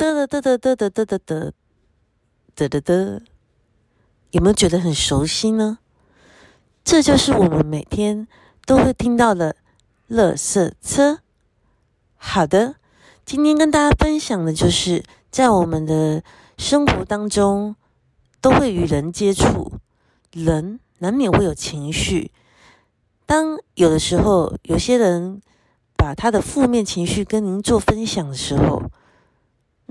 得得得得得得得得得得得，有没有觉得很熟悉呢？这就是我们每天都会听到的“垃圾车”。好的，今天跟大家分享的就是在我们的生活当中都会与人接触，人难免会有情绪。当有的时候有些人把他的负面情绪跟您做分享的时候，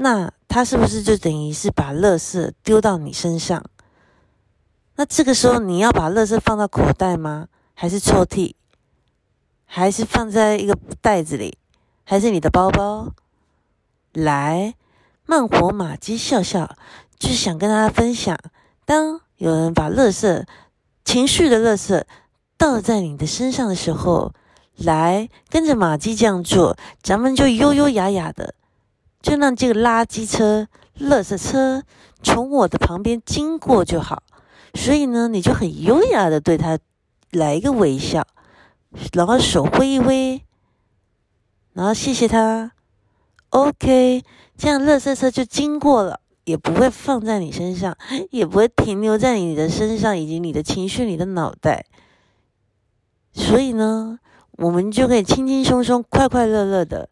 那他是不是就等于是把垃圾丢到你身上？那这个时候你要把垃圾放到口袋吗？还是抽屉？还是放在一个袋子里？还是你的包包？来，慢活马鸡笑笑，就是想跟大家分享：当有人把垃圾、情绪的垃圾倒在你的身上的时候，来跟着马鸡这样做，咱们就优优雅雅的。就让这个垃圾车、垃圾车从我的旁边经过就好。所以呢，你就很优雅的对他来一个微笑，然后手挥一挥，然后谢谢他。OK，这样垃圾车就经过了，也不会放在你身上，也不会停留在你的身上以及你的情绪、你的脑袋。所以呢，我们就可以轻轻松松、快快乐乐的。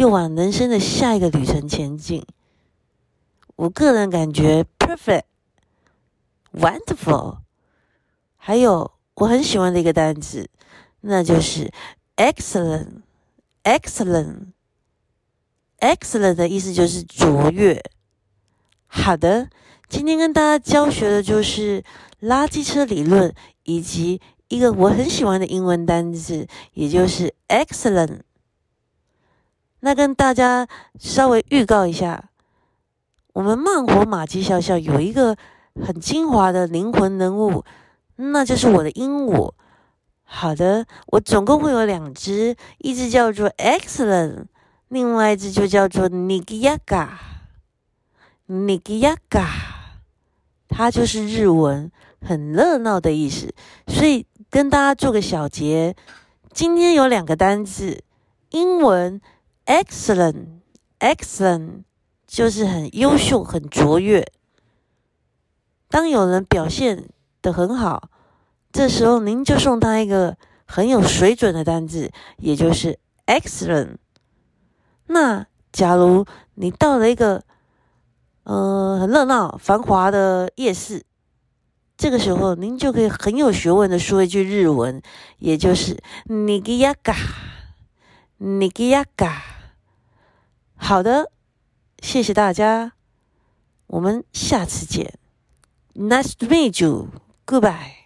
又往人生的下一个旅程前进。我个人感觉 perfect, wonderful。还有我很喜欢的一个单词，那就是 excellent, excellent, excellent 的意思就是卓越。好的，今天跟大家教学的就是垃圾车理论，以及一个我很喜欢的英文单词，也就是 excellent。那跟大家稍微预告一下，我们慢活马基笑笑有一个很精华的灵魂人物，那就是我的鹦鹉。好的，我总共会有两只，一只叫做 Excellent，另外一只就叫做 Nigiaga。Nigiaga，它就是日文很热闹的意思，所以跟大家做个小结，今天有两个单字，英文。Excellent, excellent，就是很优秀、很卓越。当有人表现的很好，这时候您就送他一个很有水准的单字，也就是 excellent。那假如你到了一个呃很热闹、繁华的夜市，这个时候您就可以很有学问的说一句日文，也就是 nigiyaga, nigiyaga。好的，谢谢大家，我们下次见。Nice to meet you. Goodbye.